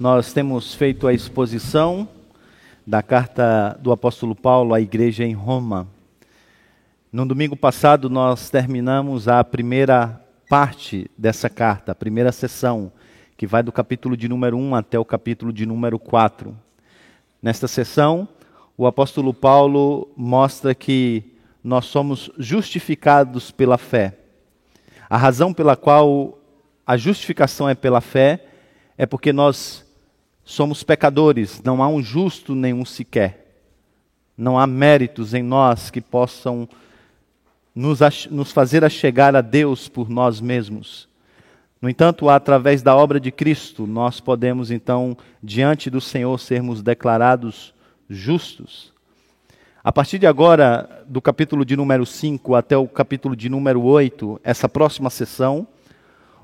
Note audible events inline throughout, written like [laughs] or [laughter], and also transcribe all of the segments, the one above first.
Nós temos feito a exposição da carta do apóstolo Paulo à igreja em Roma. No domingo passado, nós terminamos a primeira parte dessa carta, a primeira sessão, que vai do capítulo de número 1 até o capítulo de número 4. Nesta sessão, o apóstolo Paulo mostra que nós somos justificados pela fé. A razão pela qual a justificação é pela fé é porque nós somos pecadores, não há um justo nenhum sequer. Não há méritos em nós que possam nos, nos fazer a chegar a Deus por nós mesmos. No entanto, através da obra de Cristo, nós podemos então, diante do Senhor, sermos declarados justos. A partir de agora, do capítulo de número 5 até o capítulo de número 8, essa próxima sessão,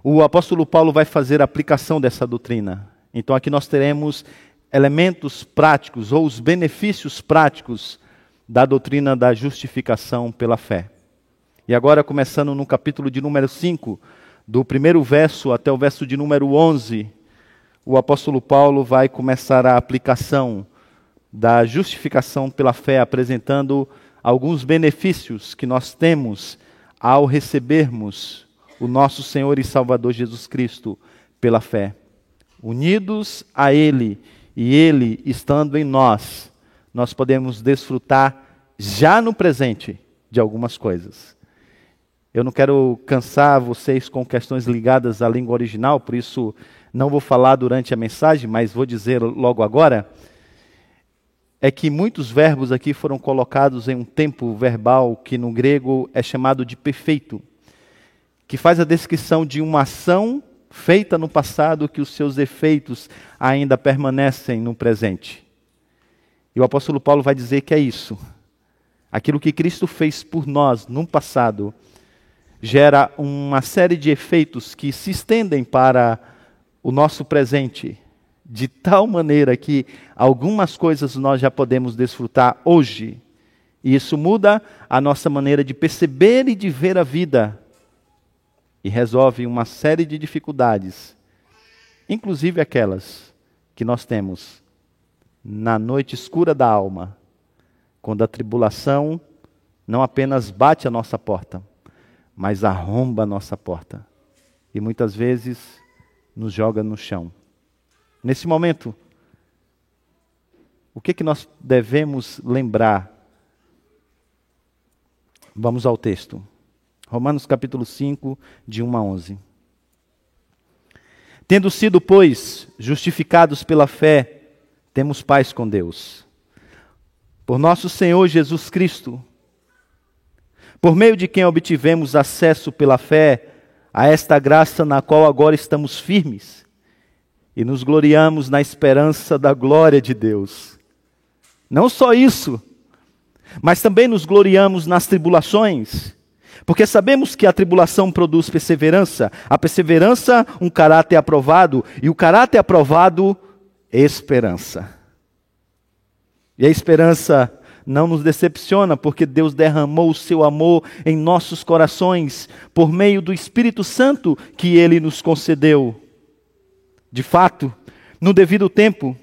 o apóstolo Paulo vai fazer a aplicação dessa doutrina. Então aqui nós teremos elementos práticos ou os benefícios práticos da doutrina da justificação pela fé. E agora, começando no capítulo de número 5, do primeiro verso até o verso de número 11, o apóstolo Paulo vai começar a aplicação da justificação pela fé, apresentando alguns benefícios que nós temos ao recebermos o nosso Senhor e Salvador Jesus Cristo pela fé unidos a Ele e Ele estando em nós, nós podemos desfrutar já no presente de algumas coisas. Eu não quero cansar vocês com questões ligadas à língua original, por isso não vou falar durante a mensagem, mas vou dizer logo agora. É que muitos verbos aqui foram colocados em um tempo verbal que no grego é chamado de perfeito, que faz a descrição de uma ação feita no passado que os seus efeitos ainda permanecem no presente. E o apóstolo Paulo vai dizer que é isso. Aquilo que Cristo fez por nós no passado gera uma série de efeitos que se estendem para o nosso presente, de tal maneira que algumas coisas nós já podemos desfrutar hoje. E isso muda a nossa maneira de perceber e de ver a vida e resolve uma série de dificuldades, inclusive aquelas que nós temos na noite escura da alma, quando a tribulação não apenas bate a nossa porta, mas arromba a nossa porta e muitas vezes nos joga no chão. Nesse momento, o que, que nós devemos lembrar? Vamos ao texto. Romanos capítulo 5, de 1 a 11. Tendo sido, pois, justificados pela fé, temos paz com Deus. Por nosso Senhor Jesus Cristo, por meio de quem obtivemos acesso pela fé a esta graça na qual agora estamos firmes e nos gloriamos na esperança da glória de Deus. Não só isso, mas também nos gloriamos nas tribulações porque sabemos que a tribulação produz perseverança, a perseverança, um caráter aprovado, e o caráter aprovado, esperança. E a esperança não nos decepciona, porque Deus derramou o seu amor em nossos corações por meio do Espírito Santo que ele nos concedeu. De fato, no devido tempo,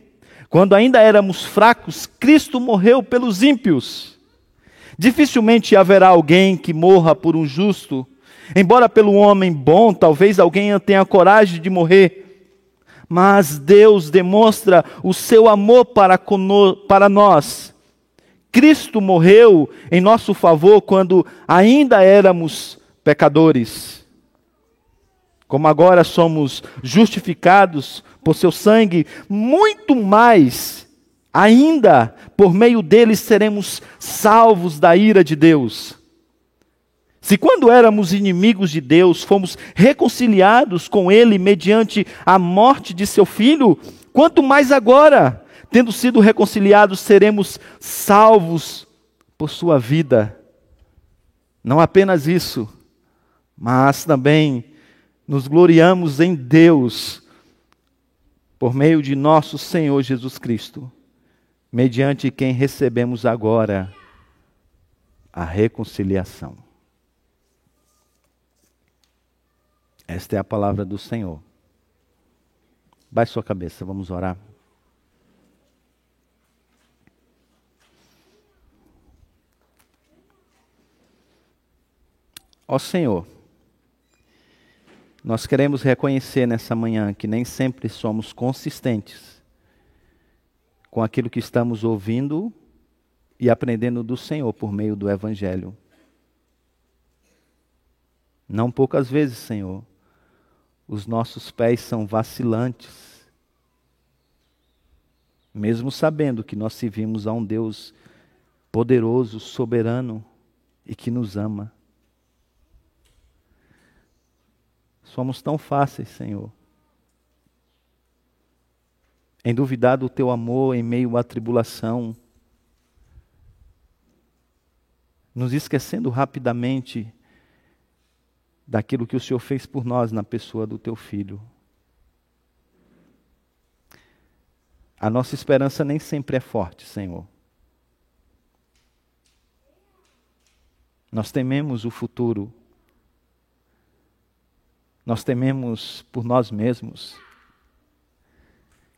quando ainda éramos fracos, Cristo morreu pelos ímpios. Dificilmente haverá alguém que morra por um justo, embora pelo homem bom, talvez alguém tenha coragem de morrer. Mas Deus demonstra o seu amor para, para nós. Cristo morreu em nosso favor quando ainda éramos pecadores. Como agora somos justificados por seu sangue, muito mais ainda por meio deles seremos salvos da ira de Deus. Se quando éramos inimigos de Deus, fomos reconciliados com Ele mediante a morte de seu filho, quanto mais agora, tendo sido reconciliados, seremos salvos por sua vida. Não apenas isso, mas também nos gloriamos em Deus por meio de nosso Senhor Jesus Cristo mediante quem recebemos agora a reconciliação. Esta é a palavra do Senhor. Baixe sua cabeça, vamos orar. Ó Senhor, nós queremos reconhecer nessa manhã que nem sempre somos consistentes com aquilo que estamos ouvindo e aprendendo do Senhor por meio do Evangelho. Não poucas vezes, Senhor, os nossos pés são vacilantes, mesmo sabendo que nós servimos a um Deus poderoso, soberano e que nos ama. Somos tão fáceis, Senhor, em duvidar do teu amor em meio à tribulação, nos esquecendo rapidamente daquilo que o Senhor fez por nós na pessoa do teu filho. A nossa esperança nem sempre é forte, Senhor. Nós tememos o futuro. Nós tememos por nós mesmos.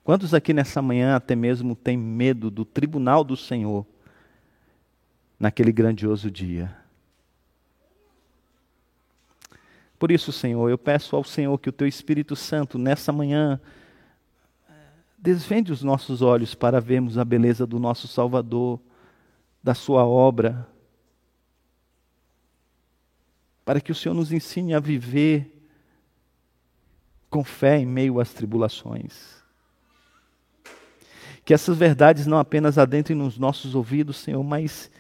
Quantos aqui nessa manhã até mesmo têm medo do tribunal do Senhor naquele grandioso dia? Por isso, Senhor, eu peço ao Senhor que o Teu Espírito Santo, nessa manhã, desvende os nossos olhos para vermos a beleza do nosso Salvador, da Sua obra, para que o Senhor nos ensine a viver com fé em meio às tribulações. Que essas verdades não apenas adentrem nos nossos ouvidos, Senhor, mas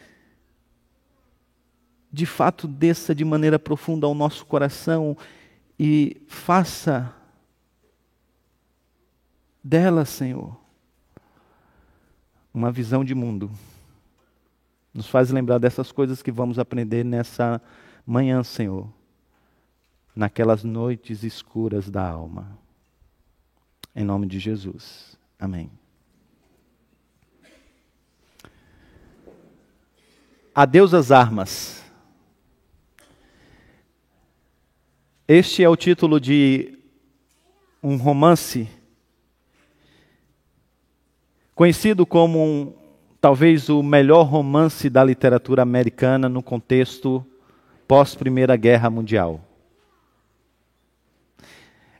de fato desça de maneira profunda ao nosso coração e faça dela, Senhor, uma visão de mundo. Nos faz lembrar dessas coisas que vamos aprender nessa manhã, Senhor, naquelas noites escuras da alma. Em nome de Jesus. Amém. Adeus às armas. Este é o título de um romance conhecido como um, talvez o melhor romance da literatura americana no contexto pós Primeira Guerra Mundial.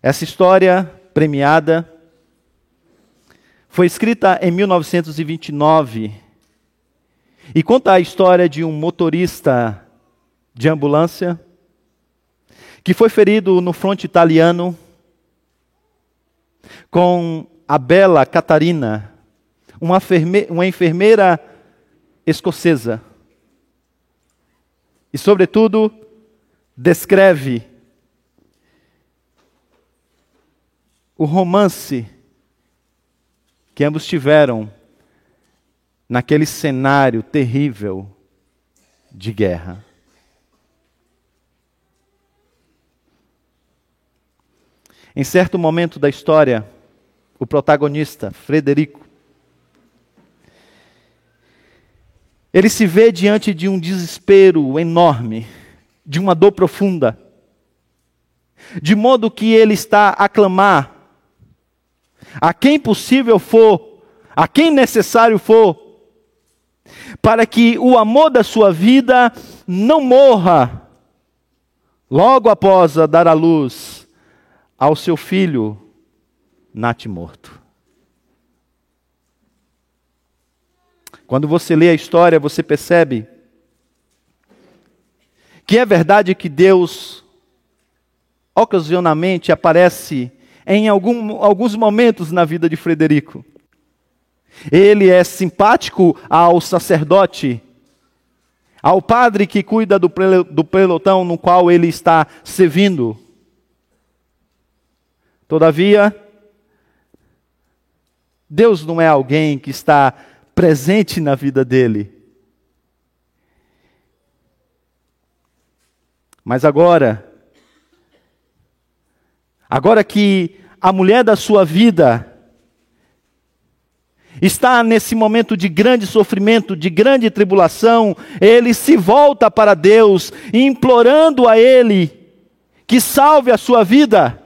Essa história premiada foi escrita em 1929 e conta a história de um motorista de ambulância que foi ferido no fronte italiano com a bela Catarina, uma, uma enfermeira escocesa. E, sobretudo, descreve o romance que ambos tiveram naquele cenário terrível de guerra. Em certo momento da história, o protagonista, Frederico, ele se vê diante de um desespero enorme, de uma dor profunda, de modo que ele está a clamar a quem possível for, a quem necessário for, para que o amor da sua vida não morra logo após a dar à luz ao seu filho natimorto. Quando você lê a história, você percebe que é verdade que Deus ocasionalmente aparece em algum, alguns momentos na vida de Frederico. Ele é simpático ao sacerdote, ao padre que cuida do pelotão no qual ele está servindo. Todavia, Deus não é alguém que está presente na vida dele. Mas agora, agora que a mulher da sua vida está nesse momento de grande sofrimento, de grande tribulação, ele se volta para Deus, implorando a Ele que salve a sua vida.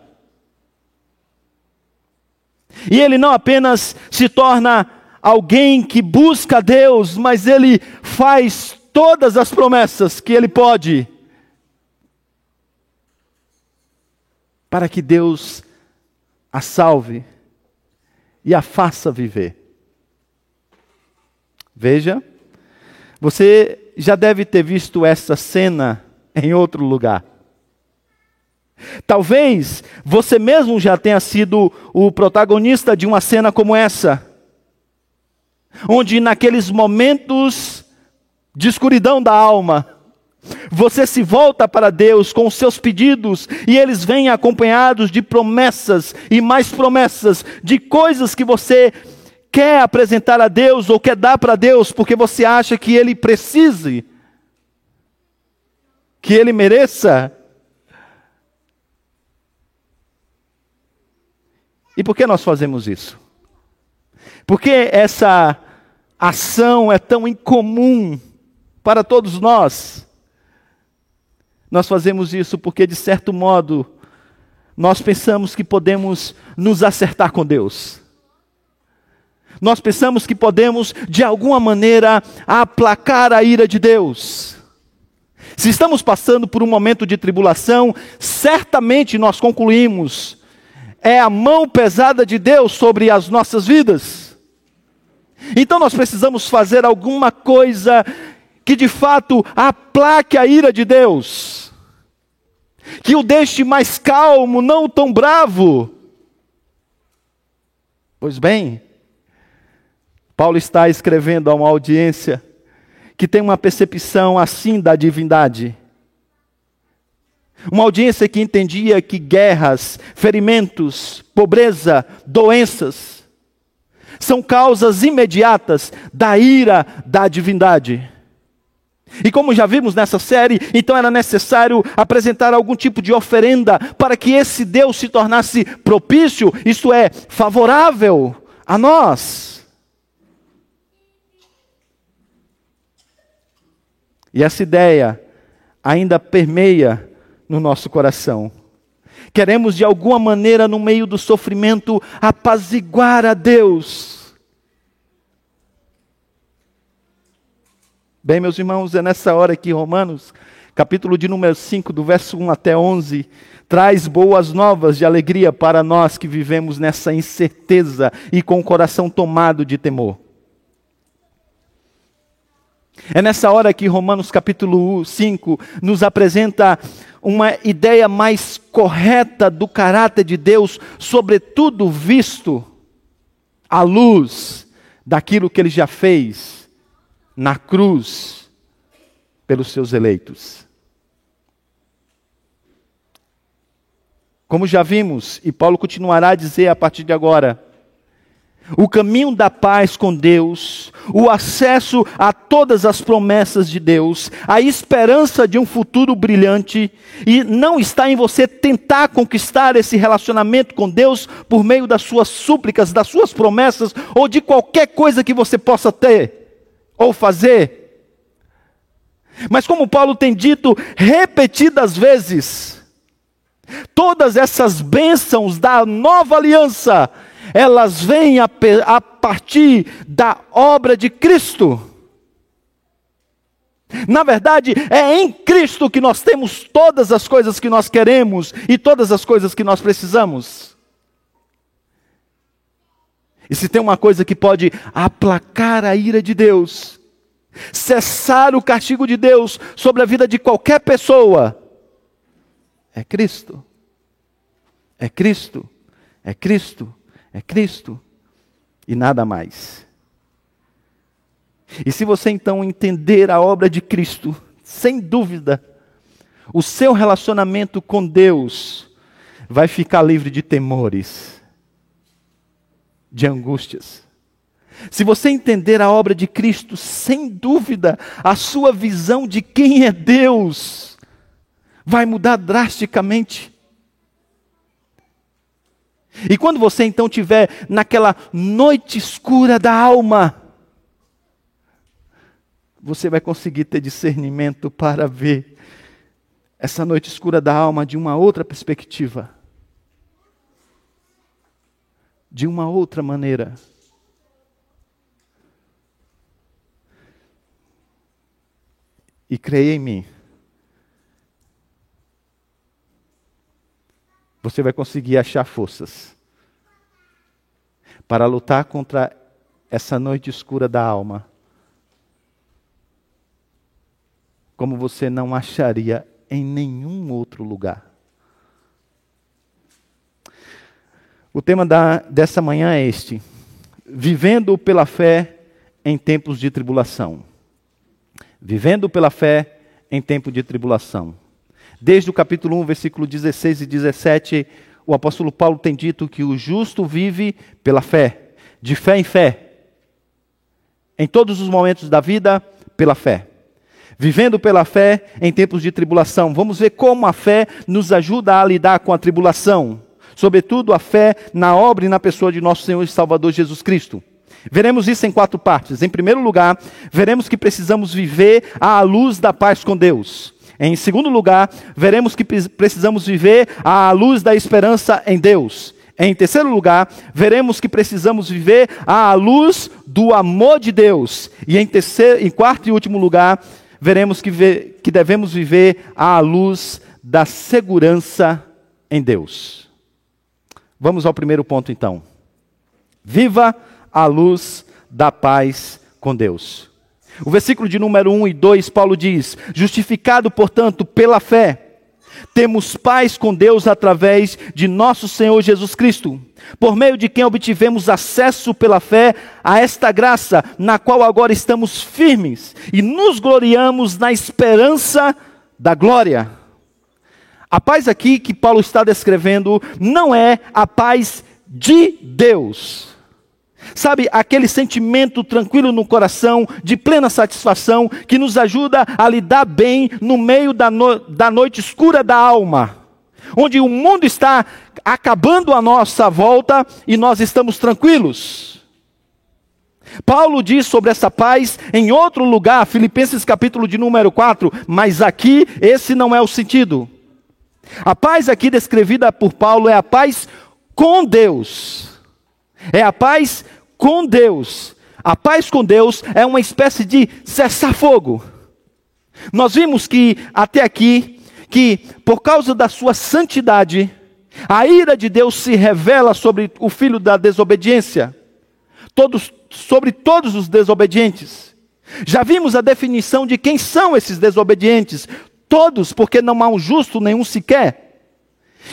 E ele não apenas se torna alguém que busca Deus, mas ele faz todas as promessas que ele pode para que Deus a salve e a faça viver. Veja, você já deve ter visto essa cena em outro lugar. Talvez você mesmo já tenha sido o protagonista de uma cena como essa, onde naqueles momentos de escuridão da alma, você se volta para Deus com os seus pedidos e eles vêm acompanhados de promessas e mais promessas, de coisas que você quer apresentar a Deus ou quer dar para Deus porque você acha que Ele precise, que Ele mereça. E por que nós fazemos isso? Porque essa ação é tão incomum para todos nós. Nós fazemos isso porque, de certo modo, nós pensamos que podemos nos acertar com Deus. Nós pensamos que podemos, de alguma maneira, aplacar a ira de Deus. Se estamos passando por um momento de tribulação, certamente nós concluímos é a mão pesada de Deus sobre as nossas vidas. Então nós precisamos fazer alguma coisa que de fato aplaque a ira de Deus, que o deixe mais calmo, não tão bravo. Pois bem, Paulo está escrevendo a uma audiência que tem uma percepção assim da divindade. Uma audiência que entendia que guerras, ferimentos, pobreza, doenças são causas imediatas da ira da divindade. E como já vimos nessa série, então era necessário apresentar algum tipo de oferenda para que esse Deus se tornasse propício, isto é, favorável a nós. E essa ideia ainda permeia no nosso coração. Queremos de alguma maneira, no meio do sofrimento, apaziguar a Deus. Bem, meus irmãos, é nessa hora que Romanos, capítulo de número 5, do verso 1 até 11, traz boas novas de alegria para nós que vivemos nessa incerteza e com o coração tomado de temor. É nessa hora que Romanos capítulo 5 nos apresenta uma ideia mais correta do caráter de Deus, sobretudo visto à luz daquilo que ele já fez na cruz pelos seus eleitos. Como já vimos, e Paulo continuará a dizer a partir de agora, o caminho da paz com Deus, o acesso a todas as promessas de Deus, a esperança de um futuro brilhante, e não está em você tentar conquistar esse relacionamento com Deus por meio das suas súplicas, das suas promessas, ou de qualquer coisa que você possa ter ou fazer. Mas, como Paulo tem dito repetidas vezes, todas essas bênçãos da nova aliança, elas vêm a, a partir da obra de Cristo. Na verdade, é em Cristo que nós temos todas as coisas que nós queremos e todas as coisas que nós precisamos. E se tem uma coisa que pode aplacar a ira de Deus, cessar o castigo de Deus sobre a vida de qualquer pessoa, é Cristo. É Cristo. É Cristo é Cristo e nada mais. E se você então entender a obra de Cristo, sem dúvida, o seu relacionamento com Deus vai ficar livre de temores, de angústias. Se você entender a obra de Cristo, sem dúvida, a sua visão de quem é Deus vai mudar drasticamente. E quando você então tiver naquela noite escura da alma, você vai conseguir ter discernimento para ver essa noite escura da alma de uma outra perspectiva. de uma outra maneira. E creia em mim. Você vai conseguir achar forças para lutar contra essa noite escura da alma, como você não acharia em nenhum outro lugar. O tema da, dessa manhã é este: Vivendo pela fé em tempos de tribulação. Vivendo pela fé em tempo de tribulação. Desde o capítulo 1, versículo 16 e 17, o apóstolo Paulo tem dito que o justo vive pela fé, de fé em fé. Em todos os momentos da vida, pela fé. Vivendo pela fé em tempos de tribulação. Vamos ver como a fé nos ajuda a lidar com a tribulação sobretudo a fé na obra e na pessoa de nosso Senhor e Salvador Jesus Cristo. Veremos isso em quatro partes. Em primeiro lugar, veremos que precisamos viver à luz da paz com Deus. Em segundo lugar, veremos que precisamos viver à luz da esperança em Deus. Em terceiro lugar, veremos que precisamos viver à luz do amor de Deus. E em, terceiro, em quarto e último lugar, veremos que, que devemos viver à luz da segurança em Deus. Vamos ao primeiro ponto então. Viva a luz da paz com Deus. O versículo de número 1 e 2, Paulo diz: Justificado, portanto, pela fé, temos paz com Deus através de nosso Senhor Jesus Cristo, por meio de quem obtivemos acesso pela fé a esta graça, na qual agora estamos firmes e nos gloriamos na esperança da glória. A paz aqui que Paulo está descrevendo não é a paz de Deus. Sabe, aquele sentimento tranquilo no coração, de plena satisfação, que nos ajuda a lidar bem no meio da, no, da noite escura da alma, onde o mundo está acabando a nossa volta e nós estamos tranquilos. Paulo diz sobre essa paz em outro lugar, Filipenses capítulo de número 4, mas aqui esse não é o sentido. A paz aqui descrevida por Paulo é a paz com Deus. É a paz com Deus. A paz com Deus é uma espécie de cessar-fogo. Nós vimos que até aqui que por causa da sua santidade, a ira de Deus se revela sobre o filho da desobediência, todos, sobre todos os desobedientes. Já vimos a definição de quem são esses desobedientes: Todos, porque não há um justo nenhum sequer.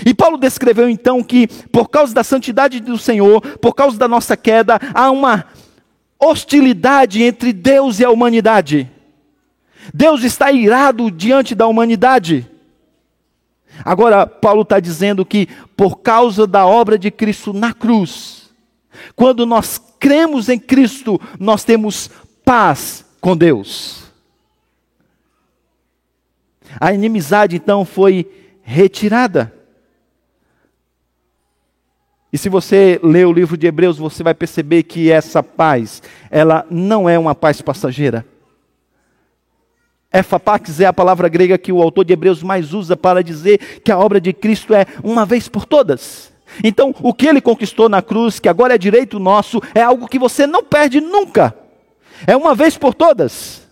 E Paulo descreveu então que, por causa da santidade do Senhor, por causa da nossa queda, há uma hostilidade entre Deus e a humanidade. Deus está irado diante da humanidade. Agora, Paulo está dizendo que, por causa da obra de Cristo na cruz, quando nós cremos em Cristo, nós temos paz com Deus. A inimizade então foi retirada. E se você lê o livro de Hebreus, você vai perceber que essa paz, ela não é uma paz passageira. Efapax é a palavra grega que o autor de Hebreus mais usa para dizer que a obra de Cristo é uma vez por todas. Então, o que ele conquistou na cruz, que agora é direito nosso, é algo que você não perde nunca. É uma vez por todas.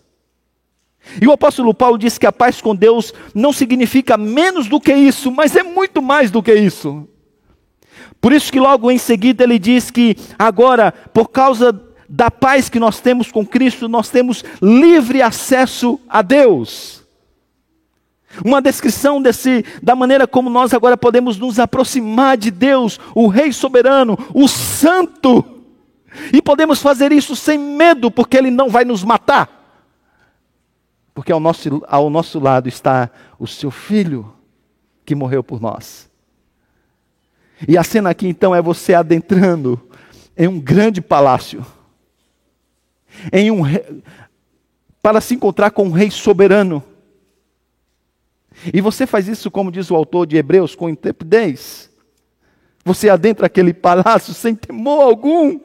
E o apóstolo Paulo diz que a paz com Deus não significa menos do que isso, mas é muito mais do que isso. Por isso que logo em seguida ele diz que agora, por causa da paz que nós temos com Cristo, nós temos livre acesso a Deus. Uma descrição desse, da maneira como nós agora podemos nos aproximar de Deus, o Rei soberano, o Santo. E podemos fazer isso sem medo, porque Ele não vai nos matar porque ao nosso, ao nosso lado está o seu filho que morreu por nós. E a cena aqui então é você adentrando em um grande palácio, em um para se encontrar com um rei soberano. E você faz isso, como diz o autor de Hebreus, com intrepidez. Você adentra aquele palácio sem temor algum.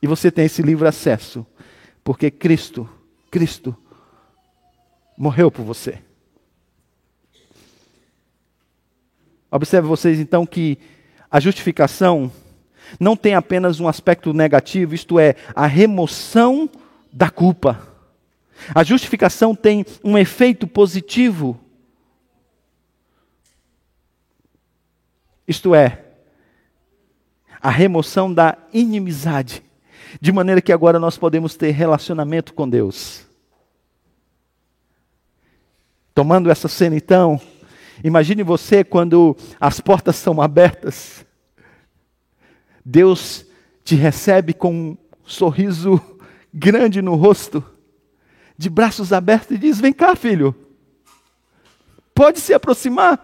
E você tem esse livre acesso porque Cristo, Cristo, morreu por você. Observe vocês então que a justificação não tem apenas um aspecto negativo, isto é, a remoção da culpa. A justificação tem um efeito positivo. Isto é, a remoção da inimizade, de maneira que agora nós podemos ter relacionamento com Deus. Tomando essa cena então, imagine você quando as portas são abertas Deus te recebe com um sorriso [laughs] grande no rosto, de braços abertos e diz: Vem cá, filho, pode se aproximar.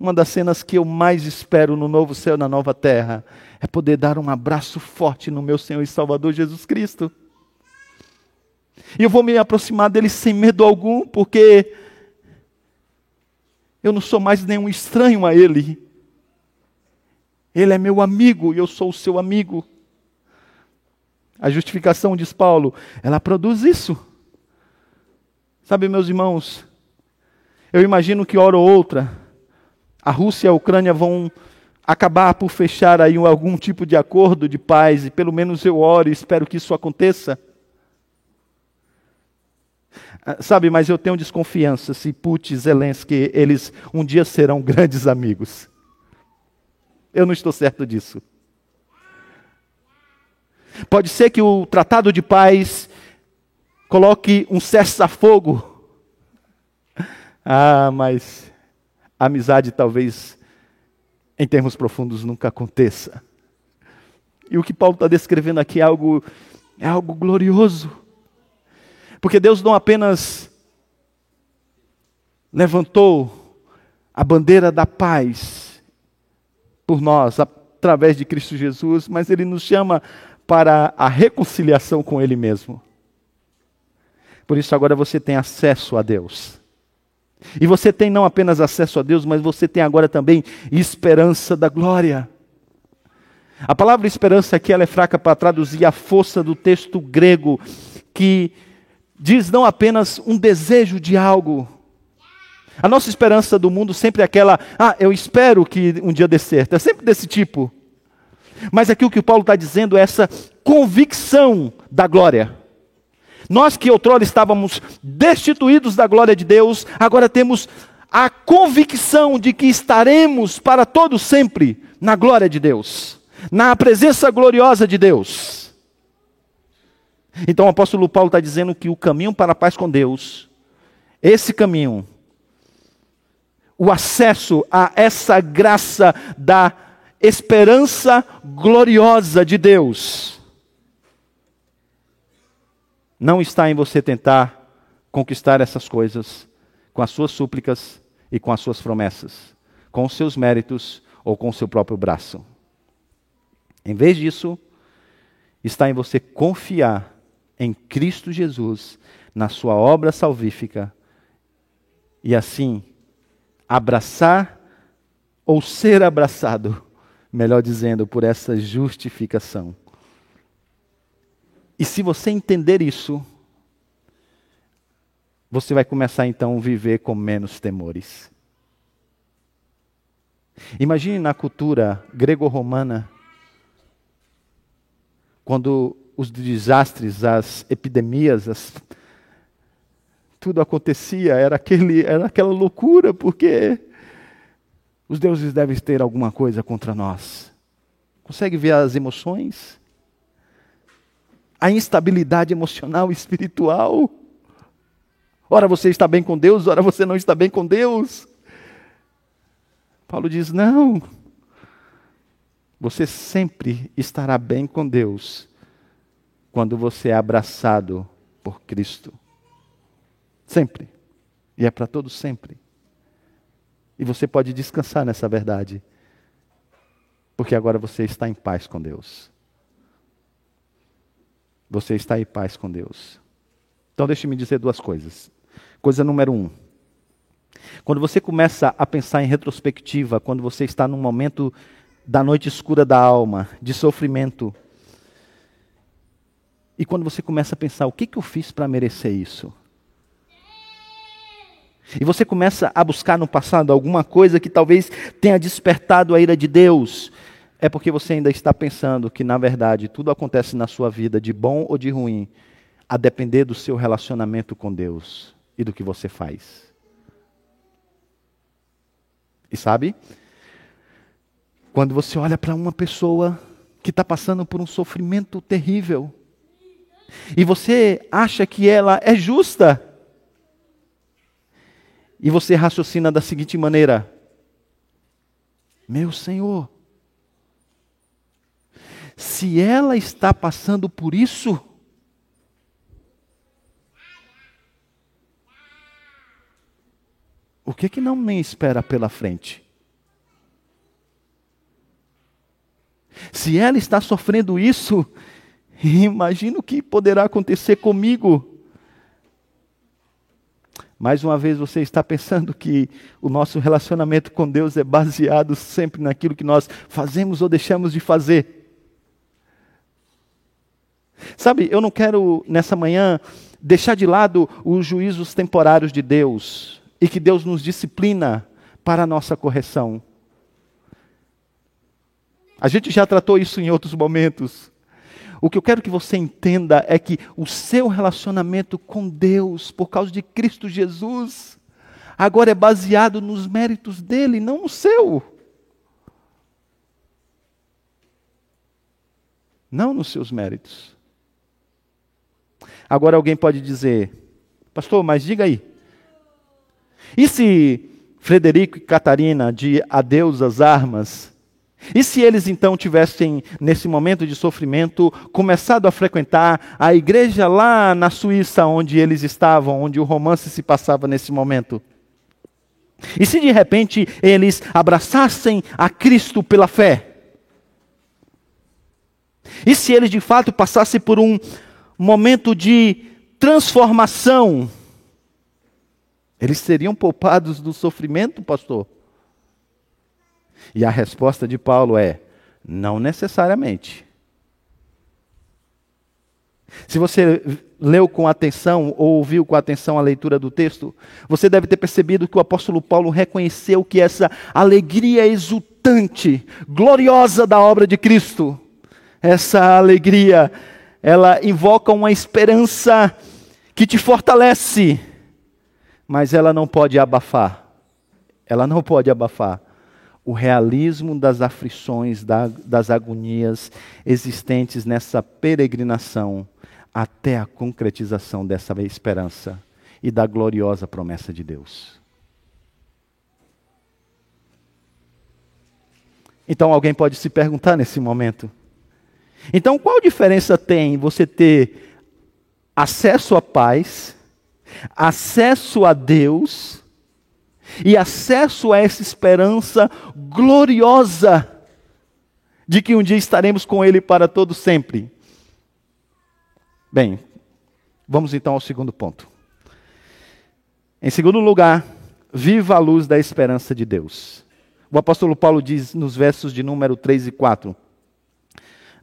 Uma das cenas que eu mais espero no novo céu e na nova terra é poder dar um abraço forte no meu Senhor e Salvador Jesus Cristo. E eu vou me aproximar dele sem medo algum, porque eu não sou mais nenhum estranho a ele. Ele é meu amigo e eu sou o seu amigo. A justificação, diz Paulo, ela produz isso. Sabe, meus irmãos, eu imagino que hora ou outra, a Rússia e a Ucrânia vão acabar por fechar aí algum tipo de acordo de paz, e pelo menos eu oro e espero que isso aconteça. Ah, sabe, mas eu tenho desconfiança se Putin e Zelensky, eles um dia serão [laughs] grandes amigos. Eu não estou certo disso. Pode ser que o tratado de paz coloque um cessar-fogo. Ah, mas a amizade talvez, em termos profundos, nunca aconteça. E o que Paulo está descrevendo aqui é algo, é algo glorioso. Porque Deus não apenas levantou a bandeira da paz, por nós através de Cristo Jesus, mas Ele nos chama para a reconciliação com Ele mesmo. Por isso agora você tem acesso a Deus. E você tem não apenas acesso a Deus, mas você tem agora também esperança da glória. A palavra esperança aqui ela é fraca para traduzir a força do texto grego, que diz não apenas um desejo de algo, a nossa esperança do mundo sempre é aquela, ah, eu espero que um dia dê certo. É sempre desse tipo. Mas aqui o que o Paulo está dizendo é essa convicção da glória. Nós que outrora estávamos destituídos da glória de Deus, agora temos a convicção de que estaremos para todo sempre na glória de Deus, na presença gloriosa de Deus. Então o apóstolo Paulo está dizendo que o caminho para a paz com Deus, esse caminho o acesso a essa graça da esperança gloriosa de Deus. Não está em você tentar conquistar essas coisas com as suas súplicas e com as suas promessas, com os seus méritos ou com o seu próprio braço. Em vez disso, está em você confiar em Cristo Jesus, na sua obra salvífica, e assim abraçar ou ser abraçado, melhor dizendo, por essa justificação. E se você entender isso, você vai começar então a viver com menos temores. Imagine na cultura grego-romana, quando os desastres, as epidemias, as tudo acontecia, era, aquele, era aquela loucura, porque os deuses devem ter alguma coisa contra nós. Consegue ver as emoções? A instabilidade emocional e espiritual. Ora você está bem com Deus, ora você não está bem com Deus. Paulo diz: não. Você sempre estará bem com Deus quando você é abraçado por Cristo. Sempre. E é para todos sempre. E você pode descansar nessa verdade. Porque agora você está em paz com Deus. Você está em paz com Deus. Então deixe-me dizer duas coisas. Coisa número um. Quando você começa a pensar em retrospectiva, quando você está num momento da noite escura da alma, de sofrimento, e quando você começa a pensar, o que, que eu fiz para merecer isso? E você começa a buscar no passado alguma coisa que talvez tenha despertado a ira de Deus, é porque você ainda está pensando que, na verdade, tudo acontece na sua vida, de bom ou de ruim, a depender do seu relacionamento com Deus e do que você faz. E sabe? Quando você olha para uma pessoa que está passando por um sofrimento terrível, e você acha que ela é justa, e você raciocina da seguinte maneira: Meu Senhor, se ela está passando por isso, o que que não me espera pela frente? Se ela está sofrendo isso, [laughs] imagino o que poderá acontecer comigo. Mais uma vez você está pensando que o nosso relacionamento com Deus é baseado sempre naquilo que nós fazemos ou deixamos de fazer. Sabe, eu não quero nessa manhã deixar de lado os juízos temporários de Deus e que Deus nos disciplina para a nossa correção. A gente já tratou isso em outros momentos. O que eu quero que você entenda é que o seu relacionamento com Deus, por causa de Cristo Jesus, agora é baseado nos méritos dele, não no seu. Não nos seus méritos. Agora alguém pode dizer, pastor, mas diga aí. E se Frederico e Catarina de Adeus às Armas e se eles então tivessem, nesse momento de sofrimento, começado a frequentar a igreja lá na Suíça, onde eles estavam, onde o romance se passava nesse momento? E se de repente eles abraçassem a Cristo pela fé? E se eles de fato passassem por um momento de transformação? Eles seriam poupados do sofrimento, pastor? E a resposta de Paulo é: não necessariamente. Se você leu com atenção ou ouviu com atenção a leitura do texto, você deve ter percebido que o apóstolo Paulo reconheceu que essa alegria exultante, gloriosa da obra de Cristo, essa alegria, ela invoca uma esperança que te fortalece, mas ela não pode abafar. Ela não pode abafar o realismo das aflições, das agonias existentes nessa peregrinação até a concretização dessa esperança e da gloriosa promessa de Deus. Então alguém pode se perguntar nesse momento: então qual diferença tem você ter acesso à paz, acesso a Deus e acesso a essa esperança gloriosa de que um dia estaremos com Ele para todo sempre. Bem, vamos então ao segundo ponto. Em segundo lugar, viva a luz da esperança de Deus. O apóstolo Paulo diz nos versos de número 3 e 4: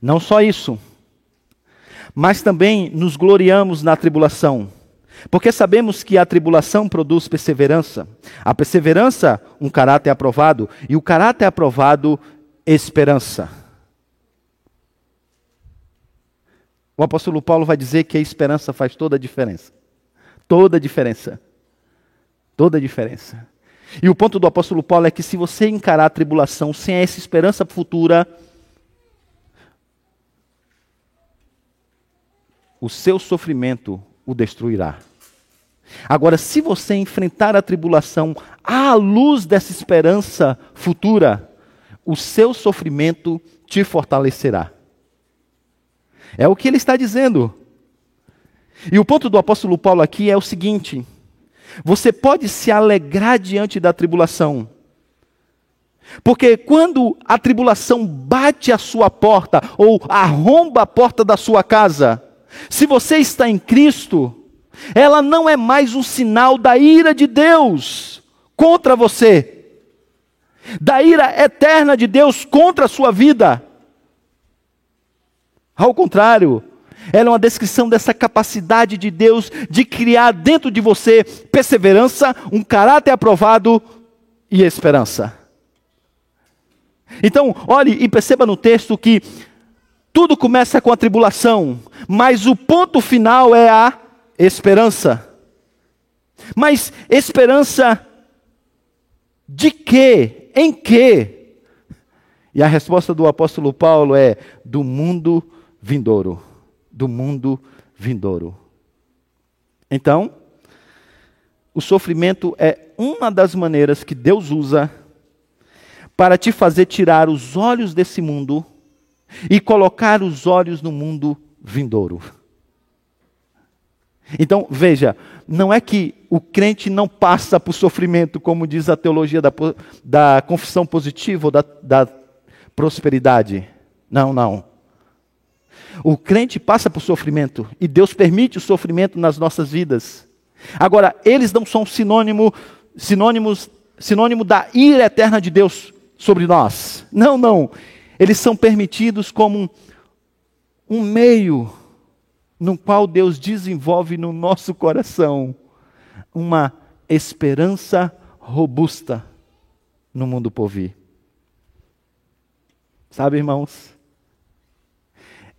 Não só isso, mas também nos gloriamos na tribulação porque sabemos que a tribulação produz perseverança, a perseverança, um caráter aprovado, e o caráter aprovado, esperança. O apóstolo Paulo vai dizer que a esperança faz toda a diferença. Toda a diferença. Toda a diferença. E o ponto do apóstolo Paulo é que se você encarar a tribulação sem essa esperança futura, o seu sofrimento o destruirá. Agora, se você enfrentar a tribulação à luz dessa esperança futura, o seu sofrimento te fortalecerá. É o que ele está dizendo. E o ponto do apóstolo Paulo aqui é o seguinte: você pode se alegrar diante da tribulação. Porque quando a tribulação bate a sua porta ou arromba a porta da sua casa, se você está em Cristo, ela não é mais um sinal da ira de Deus contra você, da ira eterna de Deus contra a sua vida. Ao contrário, Ela é uma descrição dessa capacidade de Deus de criar dentro de você perseverança, um caráter aprovado e esperança. Então, olhe e perceba no texto que tudo começa com a tribulação, mas o ponto final é a esperança. Mas esperança de quê? Em quê? E a resposta do apóstolo Paulo é: do mundo vindouro. Do mundo vindouro. Então, o sofrimento é uma das maneiras que Deus usa para te fazer tirar os olhos desse mundo e colocar os olhos no mundo vindouro. Então, veja, não é que o crente não passa por sofrimento, como diz a teologia da, da confissão positiva ou da, da prosperidade. Não, não. O crente passa por sofrimento e Deus permite o sofrimento nas nossas vidas. Agora, eles não são sinônimo, sinônimos, sinônimo da ira eterna de Deus sobre nós. Não, não. Eles são permitidos como um meio no qual Deus desenvolve no nosso coração uma esperança robusta no mundo por vir. Sabe, irmãos?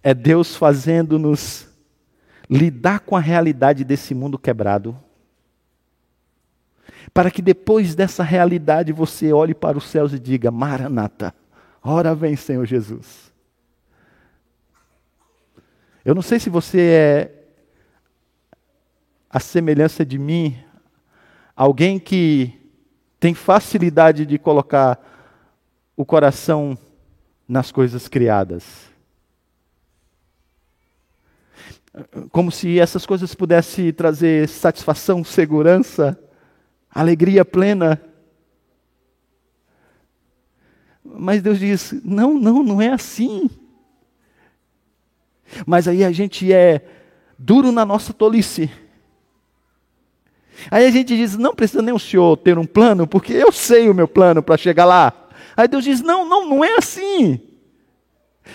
É Deus fazendo-nos lidar com a realidade desse mundo quebrado, para que depois dessa realidade você olhe para os céus e diga: Maranata, ora vem, Senhor Jesus. Eu não sei se você é a semelhança de mim, alguém que tem facilidade de colocar o coração nas coisas criadas. Como se essas coisas pudessem trazer satisfação, segurança, alegria plena. Mas Deus diz: não, não, não é assim. Mas aí a gente é duro na nossa tolice. Aí a gente diz: não precisa nem o senhor ter um plano, porque eu sei o meu plano para chegar lá. Aí Deus diz: não, não, não é assim.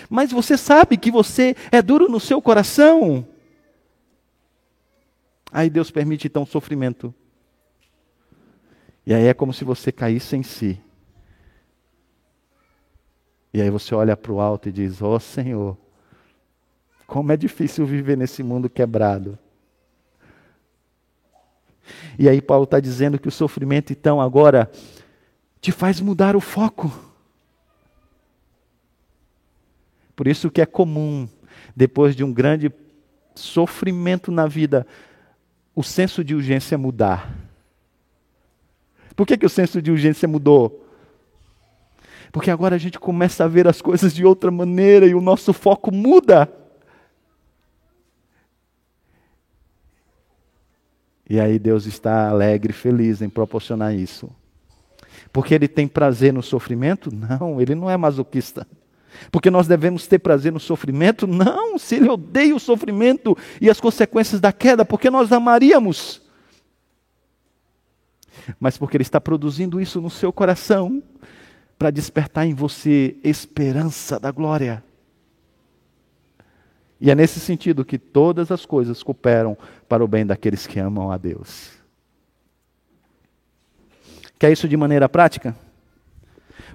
Mas você sabe que você é duro no seu coração. Aí Deus permite então sofrimento. E aí é como se você caísse em si. E aí você olha para o alto e diz: Ó oh, Senhor, como é difícil viver nesse mundo quebrado. E aí Paulo está dizendo que o sofrimento, então, agora te faz mudar o foco. Por isso que é comum, depois de um grande sofrimento na vida, o senso de urgência mudar. Por que, que o senso de urgência mudou? Porque agora a gente começa a ver as coisas de outra maneira e o nosso foco muda. E aí Deus está alegre, feliz em proporcionar isso. Porque Ele tem prazer no sofrimento? Não, Ele não é masoquista. Porque nós devemos ter prazer no sofrimento? Não, se Ele odeia o sofrimento e as consequências da queda, porque nós amaríamos. Mas porque Ele está produzindo isso no seu coração, para despertar em você esperança da glória. E é nesse sentido que todas as coisas cooperam para o bem daqueles que amam a Deus. Quer isso de maneira prática?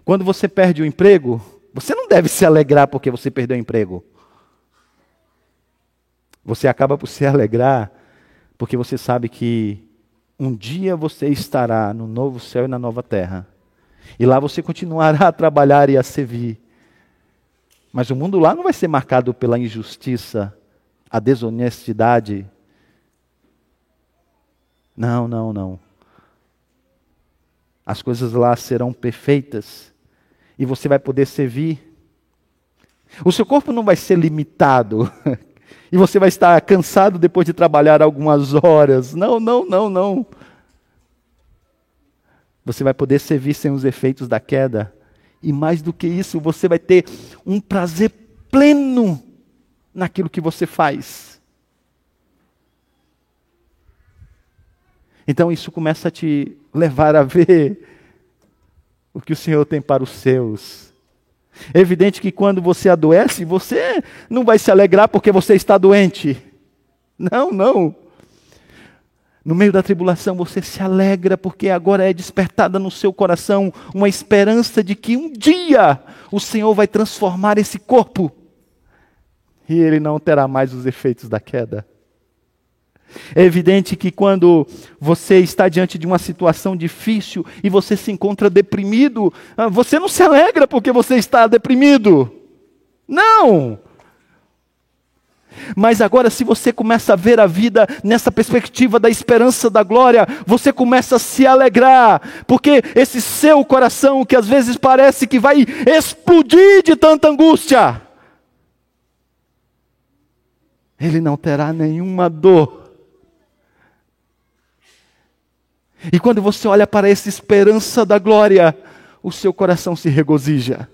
Quando você perde o emprego, você não deve se alegrar porque você perdeu o emprego. Você acaba por se alegrar porque você sabe que um dia você estará no novo céu e na nova terra. E lá você continuará [laughs] a trabalhar e a servir. Mas o mundo lá não vai ser marcado pela injustiça, a desonestidade. Não, não, não. As coisas lá serão perfeitas e você vai poder servir. O seu corpo não vai ser limitado [laughs] e você vai estar cansado depois de trabalhar algumas horas. Não, não, não, não. Você vai poder servir sem os efeitos da queda. E mais do que isso, você vai ter um prazer pleno naquilo que você faz. Então isso começa a te levar a ver o que o Senhor tem para os seus. É evidente que quando você adoece, você não vai se alegrar porque você está doente. Não, não. No meio da tribulação você se alegra porque agora é despertada no seu coração uma esperança de que um dia o Senhor vai transformar esse corpo e ele não terá mais os efeitos da queda. É evidente que quando você está diante de uma situação difícil e você se encontra deprimido, ah, você não se alegra porque você está deprimido. Não! Mas agora, se você começa a ver a vida nessa perspectiva da esperança da glória, você começa a se alegrar, porque esse seu coração, que às vezes parece que vai explodir de tanta angústia, ele não terá nenhuma dor E quando você olha para essa esperança da glória, o seu coração se regozija.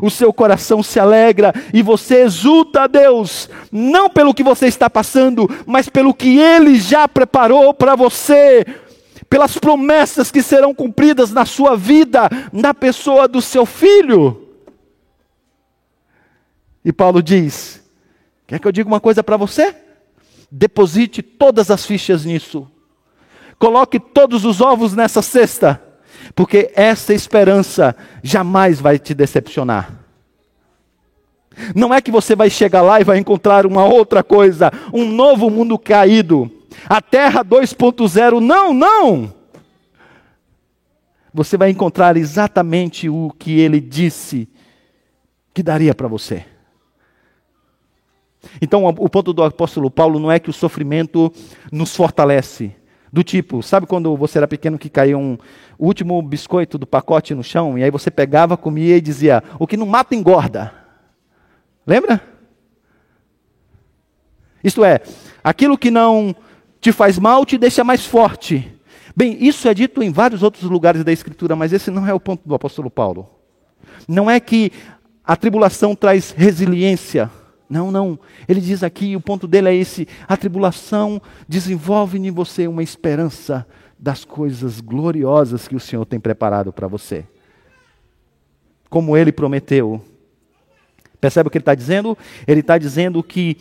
O seu coração se alegra e você exulta a Deus, não pelo que você está passando, mas pelo que Ele já preparou para você, pelas promessas que serão cumpridas na sua vida, na pessoa do seu filho. E Paulo diz: Quer que eu diga uma coisa para você? Deposite todas as fichas nisso. Coloque todos os ovos nessa cesta, porque essa esperança jamais vai te decepcionar. Não é que você vai chegar lá e vai encontrar uma outra coisa, um novo mundo caído, a Terra 2.0. Não, não! Você vai encontrar exatamente o que ele disse que daria para você. Então, o ponto do apóstolo Paulo não é que o sofrimento nos fortalece, do tipo, sabe quando você era pequeno que caía um último biscoito do pacote no chão e aí você pegava, comia e dizia: "O que não mata engorda". Lembra? Isto é, aquilo que não te faz mal te deixa mais forte. Bem, isso é dito em vários outros lugares da Escritura, mas esse não é o ponto do apóstolo Paulo. Não é que a tribulação traz resiliência, não, não. Ele diz aqui, o ponto dele é esse: a tribulação desenvolve em você uma esperança das coisas gloriosas que o Senhor tem preparado para você. Como ele prometeu. Percebe o que ele está dizendo? Ele está dizendo que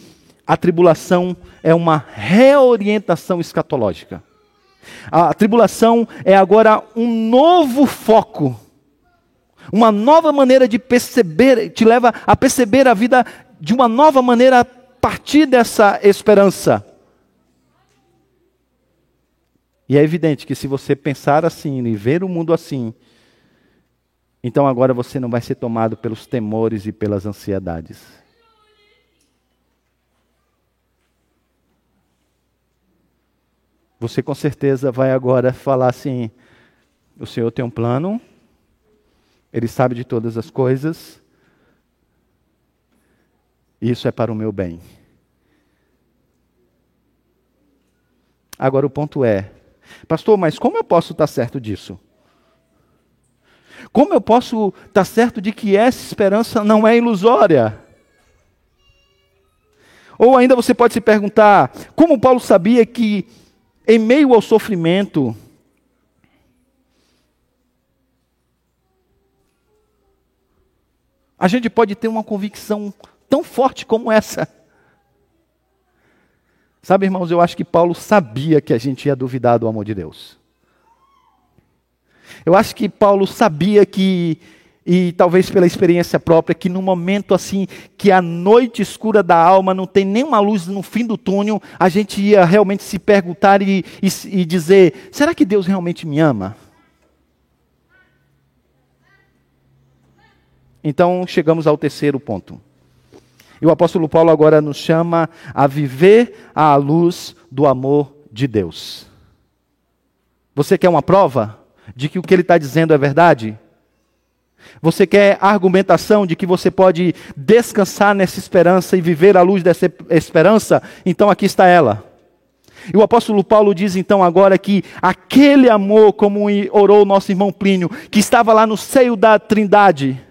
a tribulação é uma reorientação escatológica. A tribulação é agora um novo foco, uma nova maneira de perceber, te leva a perceber a vida de uma nova maneira a partir dessa esperança. E é evidente que se você pensar assim e ver o mundo assim, então agora você não vai ser tomado pelos temores e pelas ansiedades. Você com certeza vai agora falar assim: o Senhor tem um plano, Ele sabe de todas as coisas, isso é para o meu bem. Agora o ponto é, pastor, mas como eu posso estar certo disso? Como eu posso estar certo de que essa esperança não é ilusória? Ou ainda você pode se perguntar: como Paulo sabia que, em meio ao sofrimento, a gente pode ter uma convicção tão forte como essa. Sabe, irmãos, eu acho que Paulo sabia que a gente ia duvidar do amor de Deus. Eu acho que Paulo sabia que, e talvez pela experiência própria, que no momento assim, que a noite escura da alma não tem nenhuma luz no fim do túnel, a gente ia realmente se perguntar e, e, e dizer: será que Deus realmente me ama? Então chegamos ao terceiro ponto. E o apóstolo Paulo agora nos chama a viver à luz do amor de Deus. Você quer uma prova de que o que ele está dizendo é verdade? Você quer argumentação de que você pode descansar nessa esperança e viver à luz dessa esperança? Então aqui está ela. E o apóstolo Paulo diz então agora que aquele amor, como orou nosso irmão Plínio, que estava lá no seio da Trindade,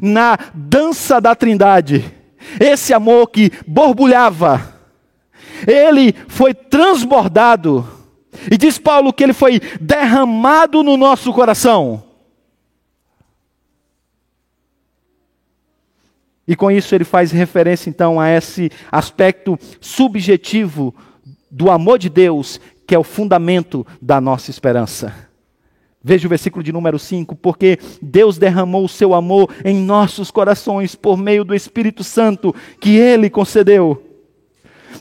na dança da Trindade, esse amor que borbulhava, ele foi transbordado. E diz Paulo que ele foi derramado no nosso coração. E com isso ele faz referência então a esse aspecto subjetivo do amor de Deus, que é o fundamento da nossa esperança. Veja o versículo de número 5: porque Deus derramou o seu amor em nossos corações por meio do Espírito Santo que ele concedeu.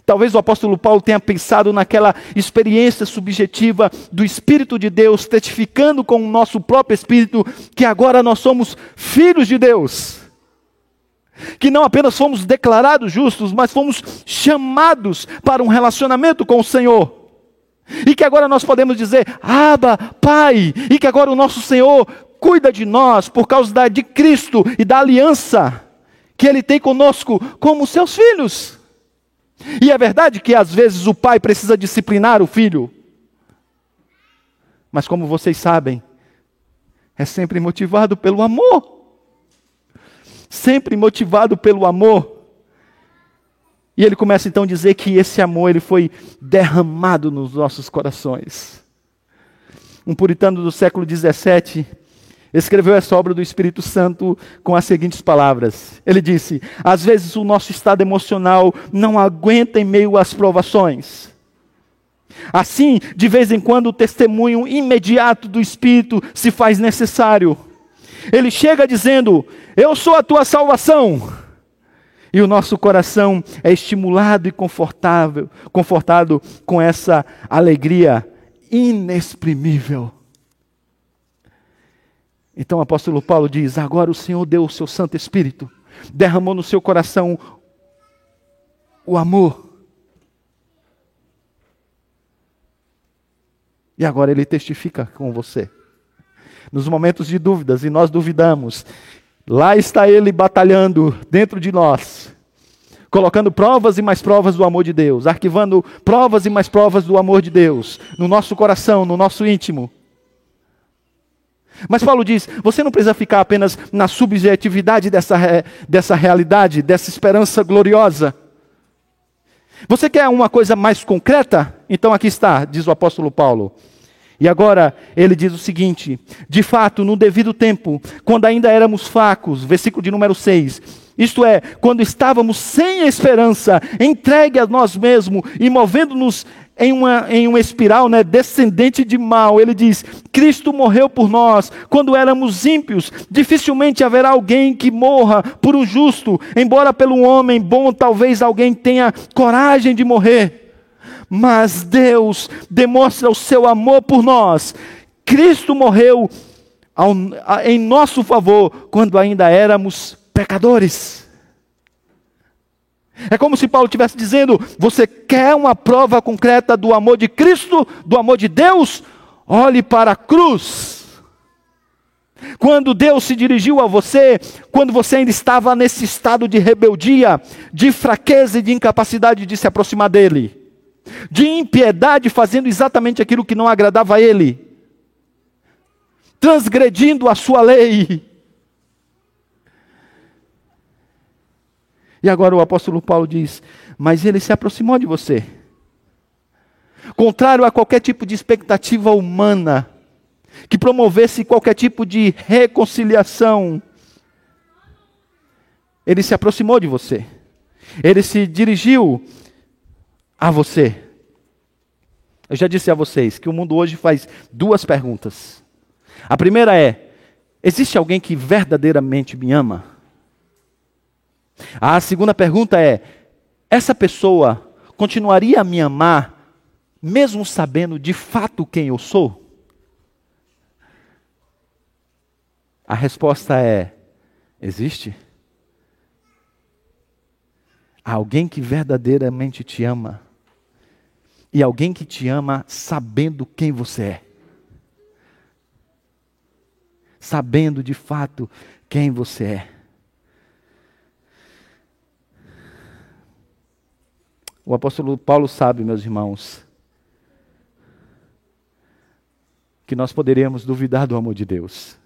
Talvez o apóstolo Paulo tenha pensado naquela experiência subjetiva do Espírito de Deus, testificando com o nosso próprio Espírito que agora nós somos filhos de Deus. Que não apenas fomos declarados justos, mas fomos chamados para um relacionamento com o Senhor. E que agora nós podemos dizer, Aba, Pai, e que agora o nosso Senhor cuida de nós por causa da, de Cristo e da aliança que Ele tem conosco como seus filhos. E é verdade que às vezes o pai precisa disciplinar o filho. Mas como vocês sabem, é sempre motivado pelo amor. Sempre motivado pelo amor. E ele começa então a dizer que esse amor ele foi derramado nos nossos corações. Um puritano do século 17 escreveu essa obra do Espírito Santo com as seguintes palavras. Ele disse: Às vezes o nosso estado emocional não aguenta em meio às provações. Assim, de vez em quando, o testemunho imediato do Espírito se faz necessário. Ele chega dizendo: Eu sou a tua salvação. E o nosso coração é estimulado e confortável, confortado com essa alegria inexprimível. Então o apóstolo Paulo diz: agora o Senhor deu o seu Santo Espírito, derramou no seu coração o amor. E agora ele testifica com você. Nos momentos de dúvidas, e nós duvidamos, lá está ele batalhando dentro de nós, colocando provas e mais provas do amor de Deus, arquivando provas e mais provas do amor de Deus no nosso coração, no nosso íntimo. Mas Paulo diz: você não precisa ficar apenas na subjetividade dessa, dessa realidade, dessa esperança gloriosa. Você quer uma coisa mais concreta? Então aqui está, diz o apóstolo Paulo. E agora ele diz o seguinte: de fato, no devido tempo, quando ainda éramos fracos, versículo de número 6, isto é, quando estávamos sem esperança, entregue a nós mesmos e movendo-nos em uma, em uma espiral né, descendente de mal. Ele diz: Cristo morreu por nós quando éramos ímpios. Dificilmente haverá alguém que morra por um justo, embora pelo homem bom talvez alguém tenha coragem de morrer. Mas Deus demonstra o seu amor por nós. Cristo morreu ao, em nosso favor quando ainda éramos pecadores. É como se Paulo estivesse dizendo: você quer uma prova concreta do amor de Cristo, do amor de Deus? Olhe para a cruz. Quando Deus se dirigiu a você, quando você ainda estava nesse estado de rebeldia, de fraqueza e de incapacidade de se aproximar dele, de impiedade, fazendo exatamente aquilo que não agradava a ele, transgredindo a sua lei, E agora o apóstolo Paulo diz: Mas ele se aproximou de você. Contrário a qualquer tipo de expectativa humana, que promovesse qualquer tipo de reconciliação, ele se aproximou de você. Ele se dirigiu a você. Eu já disse a vocês que o mundo hoje faz duas perguntas. A primeira é: existe alguém que verdadeiramente me ama? A segunda pergunta é: essa pessoa continuaria a me amar, mesmo sabendo de fato quem eu sou? A resposta é: existe. Alguém que verdadeiramente te ama. E alguém que te ama sabendo quem você é. Sabendo de fato quem você é. O apóstolo Paulo sabe, meus irmãos, que nós poderíamos duvidar do amor de Deus.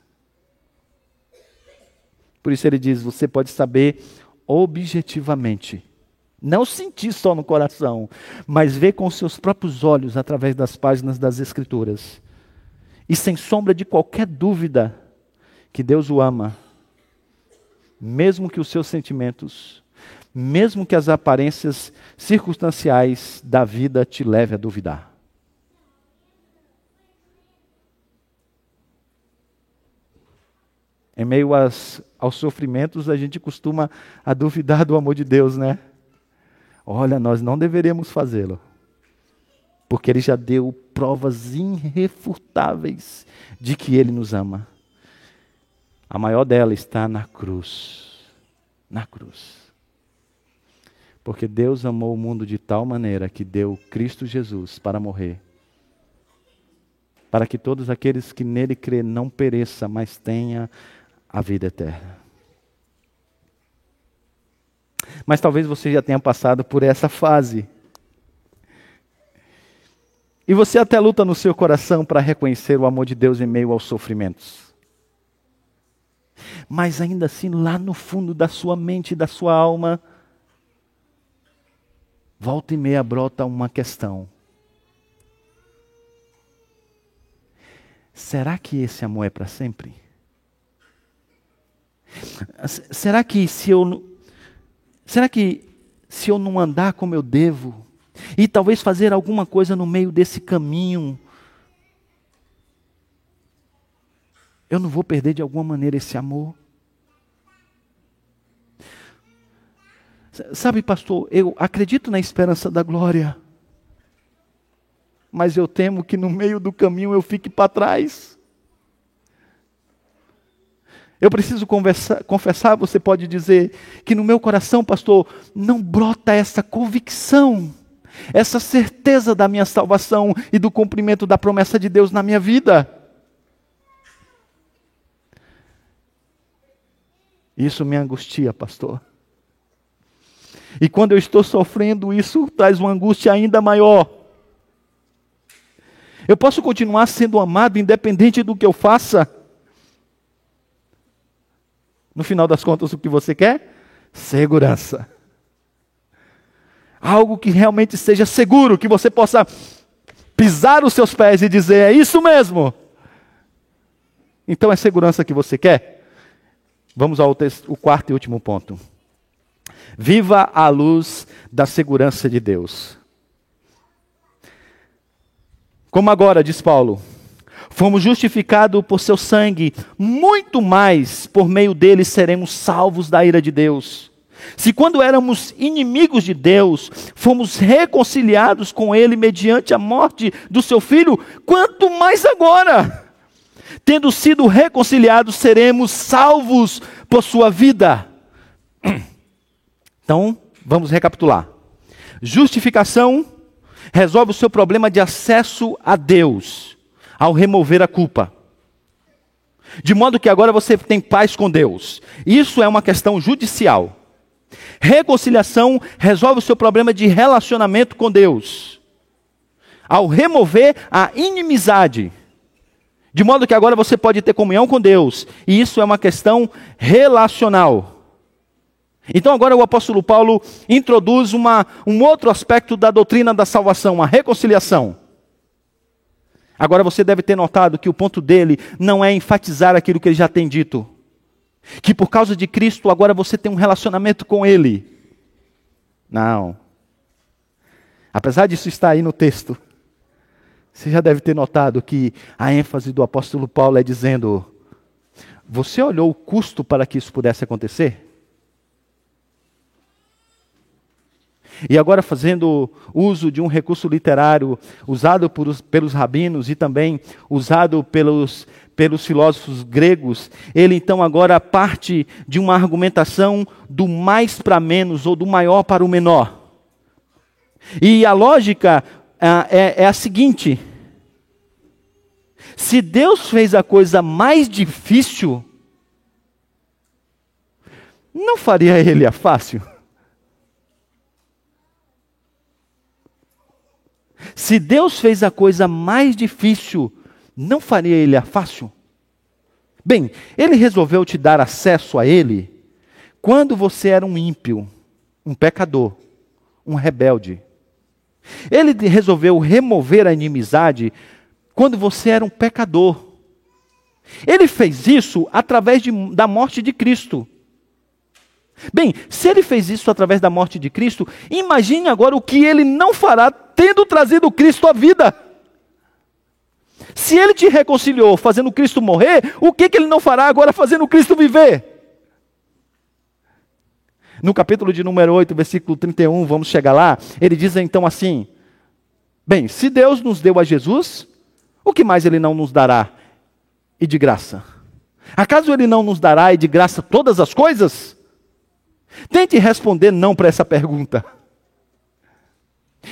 Por isso ele diz: você pode saber objetivamente, não sentir só no coração, mas ver com seus próprios olhos através das páginas das Escrituras, e sem sombra de qualquer dúvida, que Deus o ama, mesmo que os seus sentimentos, mesmo que as aparências circunstanciais da vida te leve a duvidar. Em meio às, aos sofrimentos, a gente costuma a duvidar do amor de Deus, né? Olha, nós não deveríamos fazê-lo. Porque ele já deu provas irrefutáveis de que ele nos ama. A maior dela está na cruz. Na cruz. Porque Deus amou o mundo de tal maneira que deu Cristo Jesus para morrer. Para que todos aqueles que nele crê não pereça, mas tenha a vida eterna. Mas talvez você já tenha passado por essa fase. E você até luta no seu coração para reconhecer o amor de Deus em meio aos sofrimentos. Mas ainda assim, lá no fundo da sua mente e da sua alma, volta e meia brota uma questão. Será que esse amor é para sempre? Será que se eu será que se eu não andar como eu devo e talvez fazer alguma coisa no meio desse caminho, eu não vou perder de alguma maneira esse amor? Sabe, pastor, eu acredito na esperança da glória, mas eu temo que no meio do caminho eu fique para trás. Eu preciso conversar, confessar, você pode dizer, que no meu coração, pastor, não brota essa convicção, essa certeza da minha salvação e do cumprimento da promessa de Deus na minha vida. Isso me angustia, pastor. E quando eu estou sofrendo, isso traz uma angústia ainda maior. Eu posso continuar sendo amado independente do que eu faça. No final das contas, o que você quer? Segurança. Algo que realmente seja seguro, que você possa pisar os seus pés e dizer: é isso mesmo. Então é segurança que você quer? Vamos ao o quarto e último ponto. Viva a luz da segurança de Deus. Como agora, diz Paulo, Fomos justificados por seu sangue, muito mais por meio dele seremos salvos da ira de Deus. Se quando éramos inimigos de Deus, fomos reconciliados com ele mediante a morte do seu filho, quanto mais agora, tendo sido reconciliados, seremos salvos por sua vida. [clears throat] Então, vamos recapitular. Justificação resolve o seu problema de acesso a Deus ao remover a culpa. De modo que agora você tem paz com Deus. Isso é uma questão judicial. Reconciliação resolve o seu problema de relacionamento com Deus. Ao remover a inimizade. De modo que agora você pode ter comunhão com Deus. E isso é uma questão relacional. Então agora o apóstolo Paulo introduz uma, um outro aspecto da doutrina da salvação, a reconciliação. Agora você deve ter notado que o ponto dele não é enfatizar aquilo que ele já tem dito. Que por causa de Cristo agora você tem um relacionamento com ele. Não. Apesar disso estar aí no texto, você já deve ter notado que a ênfase do apóstolo Paulo é dizendo: Você olhou o custo para que isso pudesse acontecer? E agora, fazendo uso de um recurso literário usado por, pelos rabinos e também usado pelos, pelos filósofos gregos, ele então agora parte de uma argumentação do mais para menos ou do maior para o menor. E a lógica ah, é, é a seguinte: se Deus fez a coisa mais difícil, não faria ele a fácil? Se Deus fez a coisa mais difícil, não faria ele a fácil? Bem, ele resolveu te dar acesso a ele quando você era um ímpio, um pecador, um rebelde. Ele resolveu remover a inimizade quando você era um pecador. Ele fez isso através de, da morte de Cristo. Bem, se ele fez isso através da morte de Cristo, imagine agora o que ele não fará tendo trazido Cristo à vida. Se ele te reconciliou fazendo Cristo morrer, o que, que ele não fará agora fazendo Cristo viver? No capítulo de número 8, versículo 31, vamos chegar lá, ele diz então assim: Bem, se Deus nos deu a Jesus, o que mais ele não nos dará? E de graça? Acaso ele não nos dará e de graça todas as coisas? Tente responder não para essa pergunta.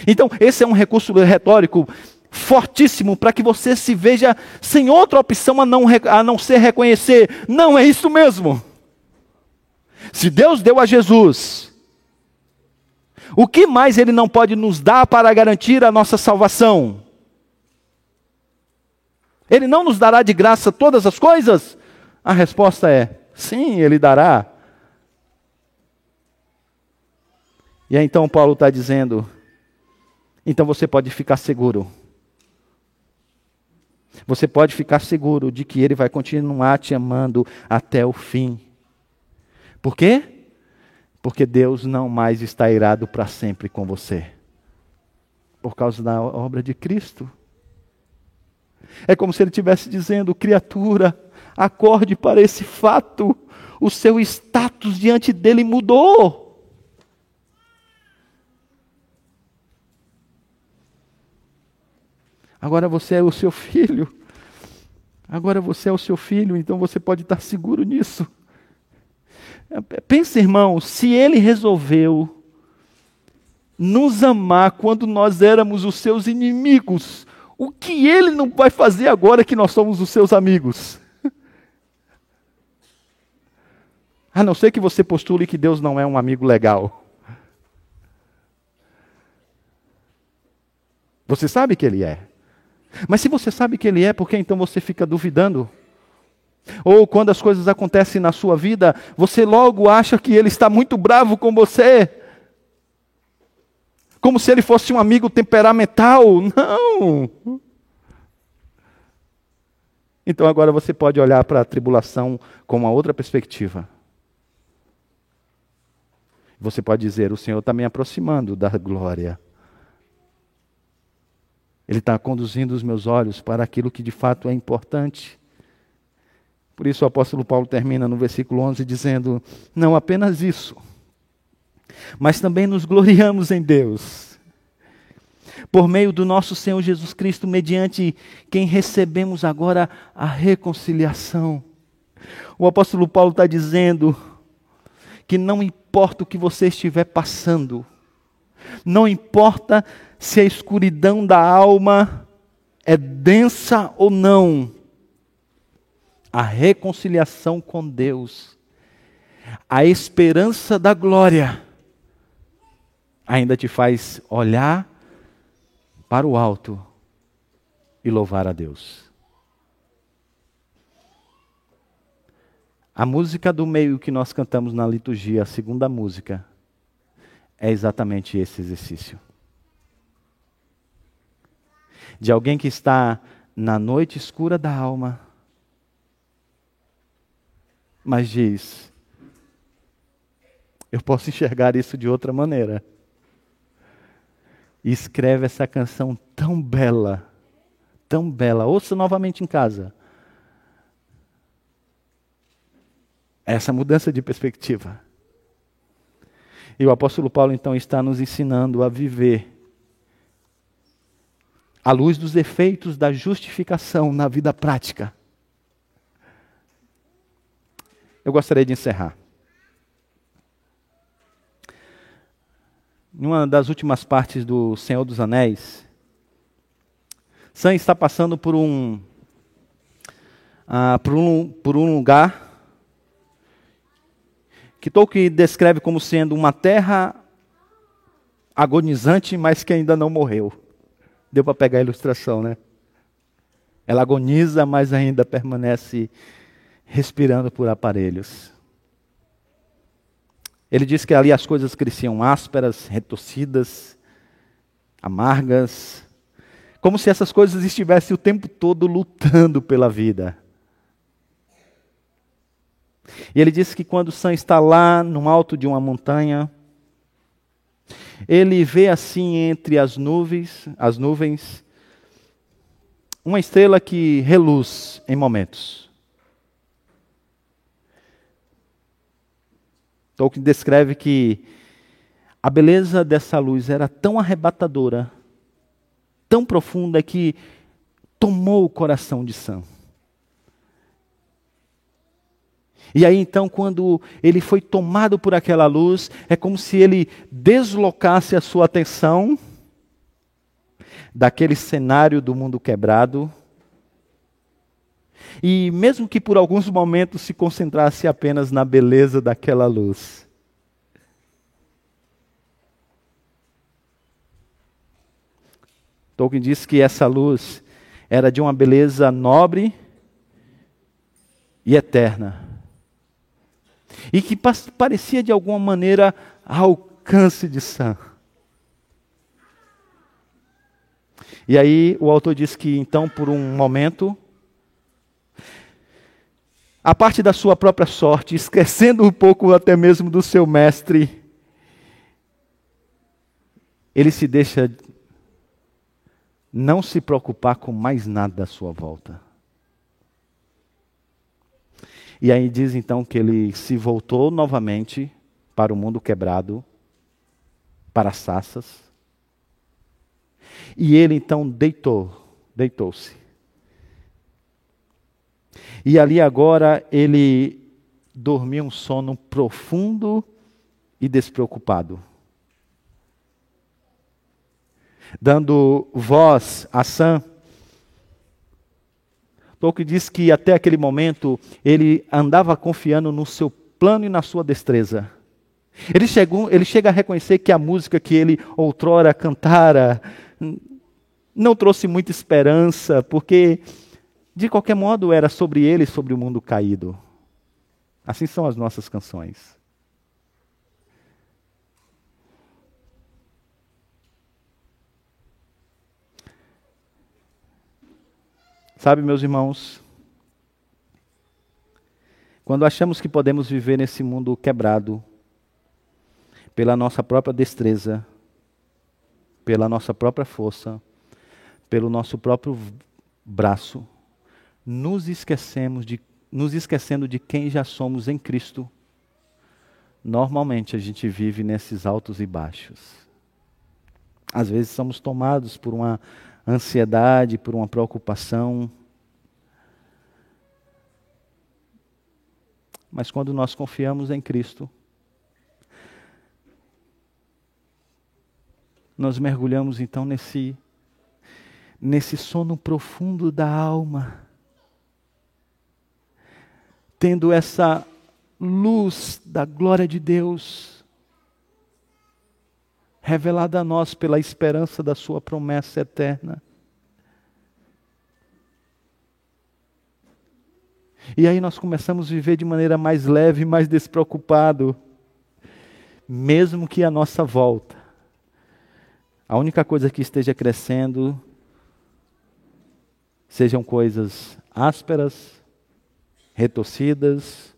Então, esse é um recurso retórico fortíssimo para que você se veja sem outra opção a não, a não ser reconhecer: não é isso mesmo. Se Deus deu a Jesus, o que mais Ele não pode nos dar para garantir a nossa salvação? Ele não nos dará de graça todas as coisas? A resposta é: sim, Ele dará. E aí então Paulo está dizendo: então você pode ficar seguro. Você pode ficar seguro de que Ele vai continuar te amando até o fim. Por quê? Porque Deus não mais está irado para sempre com você. Por causa da obra de Cristo. É como se ele estivesse dizendo: criatura, acorde para esse fato. O seu status diante dele mudou. Agora você é o seu filho. Agora você é o seu filho, então você pode estar seguro nisso. Pensa, irmão, se ele resolveu nos amar quando nós éramos os seus inimigos, o que ele não vai fazer agora que nós somos os seus amigos? [laughs] A não ser que você postule que Deus não é um amigo legal. Você sabe que ele é. Mas se você sabe que ele é, por que então você fica duvidando? Ou quando as coisas acontecem na sua vida, você logo acha que ele está muito bravo com você. Como se ele fosse um amigo temperamental. Não! Então agora você pode olhar para a tribulação com uma outra perspectiva. Você pode dizer: O Senhor está me aproximando da glória. Ele está conduzindo os meus olhos para aquilo que de fato é importante. Por isso o apóstolo Paulo termina no versículo 11 dizendo: Não apenas isso, mas também nos gloriamos em Deus, por meio do nosso Senhor Jesus Cristo, mediante quem recebemos agora a reconciliação. O apóstolo Paulo está dizendo que não importa o que você estiver passando, não importa se a escuridão da alma é densa ou não, a reconciliação com Deus, a esperança da glória, ainda te faz olhar para o alto e louvar a Deus. A música do meio que nós cantamos na liturgia, a segunda música, é exatamente esse exercício de alguém que está na noite escura da alma, mas diz: Eu posso enxergar isso de outra maneira. E escreve essa canção tão bela, tão bela. Ouça novamente em casa. Essa mudança de perspectiva. E o apóstolo Paulo então está nos ensinando a viver à luz dos efeitos da justificação na vida prática. Eu gostaria de encerrar. Em uma das últimas partes do Senhor dos Anéis, Sam está passando por um, uh, por um, por um lugar que Tolkien descreve como sendo uma terra agonizante, mas que ainda não morreu. Deu para pegar a ilustração, né? Ela agoniza, mas ainda permanece respirando por aparelhos. Ele diz que ali as coisas cresciam ásperas, retorcidas, amargas, como se essas coisas estivessem o tempo todo lutando pela vida. E ele disse que quando Sam está lá no alto de uma montanha, ele vê assim entre as nuvens, as nuvens, uma estrela que reluz em momentos. Tolkien descreve que a beleza dessa luz era tão arrebatadora, tão profunda que tomou o coração de Sam. E aí então, quando ele foi tomado por aquela luz, é como se ele deslocasse a sua atenção daquele cenário do mundo quebrado. E mesmo que por alguns momentos se concentrasse apenas na beleza daquela luz. Tolkien diz que essa luz era de uma beleza nobre e eterna e que parecia de alguma maneira alcance de Sam. E aí o autor diz que então, por um momento, a parte da sua própria sorte, [laughs] esquecendo um pouco até mesmo do seu mestre, ele se deixa não se preocupar com mais nada à sua volta. E aí diz então que ele se voltou novamente para o mundo quebrado, para as saças. E ele então deitou, deitou-se. E ali agora ele dormiu um sono profundo e despreocupado. Dando voz a Sam, Tolkien diz que até aquele momento ele andava confiando no seu plano e na sua destreza. Ele, chegou, ele chega a reconhecer que a música que ele outrora cantara não trouxe muita esperança, porque de qualquer modo era sobre ele sobre o mundo caído. Assim são as nossas canções. Sabe, meus irmãos, quando achamos que podemos viver nesse mundo quebrado, pela nossa própria destreza, pela nossa própria força, pelo nosso próprio braço, nos esquecemos de nos esquecendo de quem já somos em Cristo. Normalmente a gente vive nesses altos e baixos. Às vezes somos tomados por uma ansiedade, por uma preocupação. Mas quando nós confiamos em Cristo, nós mergulhamos então nesse nesse sono profundo da alma, tendo essa luz da glória de Deus revelada a nós pela esperança da Sua promessa eterna. E aí nós começamos a viver de maneira mais leve, mais despreocupado, mesmo que a nossa volta, a única coisa que esteja crescendo sejam coisas ásperas, retorcidas,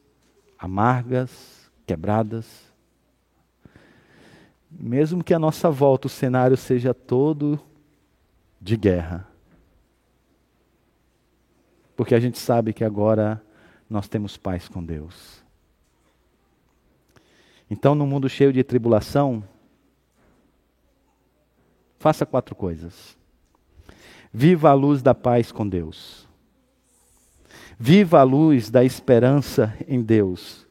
amargas, quebradas mesmo que a nossa volta o cenário seja todo de guerra. Porque a gente sabe que agora nós temos paz com Deus. Então, no mundo cheio de tribulação, faça quatro coisas. Viva a luz da paz com Deus. Viva a luz da esperança em Deus.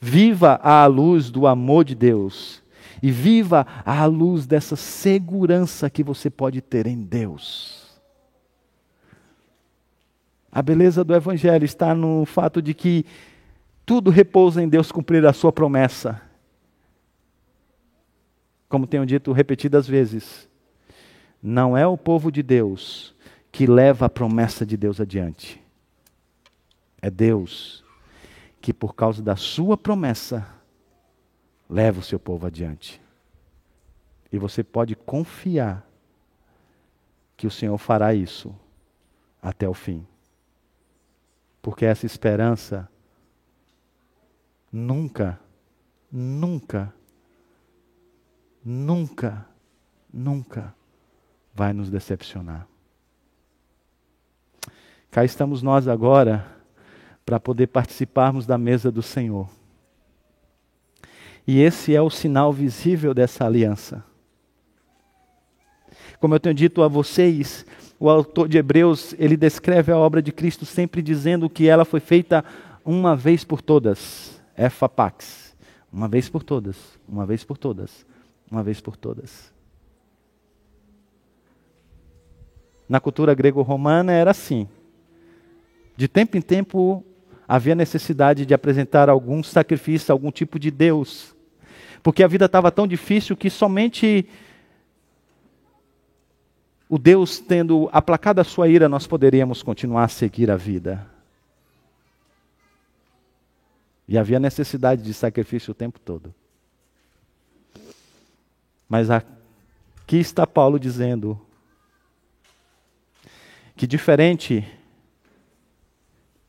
Viva a luz do amor de Deus e viva à luz dessa segurança que você pode ter em Deus. A beleza do Evangelho está no fato de que tudo repousa em Deus cumprir a sua promessa. Como tenho dito repetidas vezes, não é o povo de Deus que leva a promessa de Deus adiante. É Deus que, por causa da sua promessa, leva o seu povo adiante. E você pode confiar que o Senhor fará isso até o fim. Porque essa esperança nunca, nunca, nunca, nunca vai nos decepcionar. Cá estamos nós agora para poder participarmos da mesa do Senhor. E esse é o sinal visível dessa aliança. Como eu tenho dito a vocês, o autor de Hebreus, ele descreve a obra de Cristo sempre dizendo que ela foi feita uma vez por todas. Efapax. Uma vez por todas, uma vez por todas, uma vez por todas. Na cultura grego-romana era assim. De tempo em tempo havia necessidade de apresentar algum sacrifício, algum tipo de Deus. Porque a vida estava tão difícil que somente o Deus tendo aplacado a sua ira, nós poderíamos continuar a seguir a vida. E havia necessidade de sacrifício o tempo todo. Mas aqui está Paulo dizendo que, diferente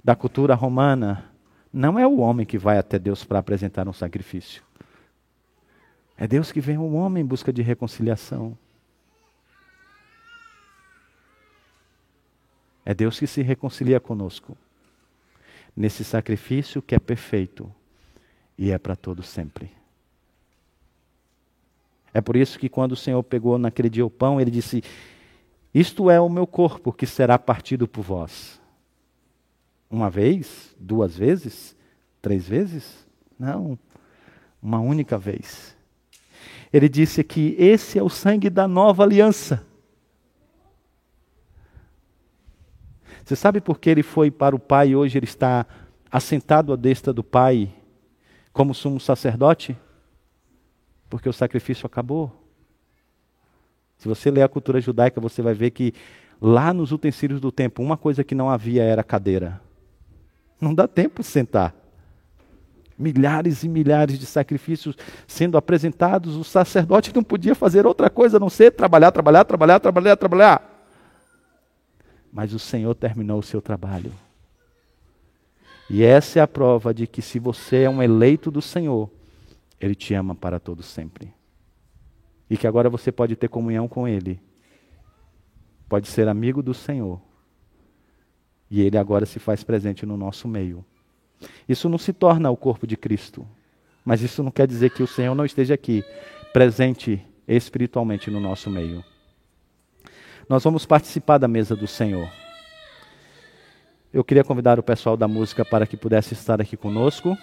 da cultura romana, não é o homem que vai até Deus para apresentar um sacrifício. É Deus que vem ao homem em busca de reconciliação. É Deus que se reconcilia conosco nesse sacrifício que é perfeito e é para todo sempre. É por isso que quando o Senhor pegou naquele dia o pão, ele disse: Isto é o meu corpo que será partido por vós. Uma vez? Duas vezes? Três vezes? Não. Uma única vez. Ele disse que esse é o sangue da nova aliança Você sabe por que ele foi para o Pai e hoje ele está assentado à destra do Pai como sumo sacerdote? Porque o sacrifício acabou. Se você ler a cultura judaica, você vai ver que lá nos utensílios do templo, uma coisa que não havia era cadeira. Não dá tempo de sentar. Milhares e milhares de sacrifícios sendo apresentados, o sacerdote não podia fazer outra coisa a não ser trabalhar, trabalhar, trabalhar, trabalhar, trabalhar mas o Senhor terminou o seu trabalho. E essa é a prova de que se você é um eleito do Senhor, Ele te ama para todo sempre. E que agora você pode ter comunhão com Ele. Pode ser amigo do Senhor. E Ele agora se faz presente no nosso meio. Isso não se torna o corpo de Cristo. Mas isso não quer dizer que o Senhor não esteja aqui, presente espiritualmente no nosso meio nós vamos participar da mesa do Senhor. Eu queria convidar o pessoal da música para que pudesse estar aqui conosco.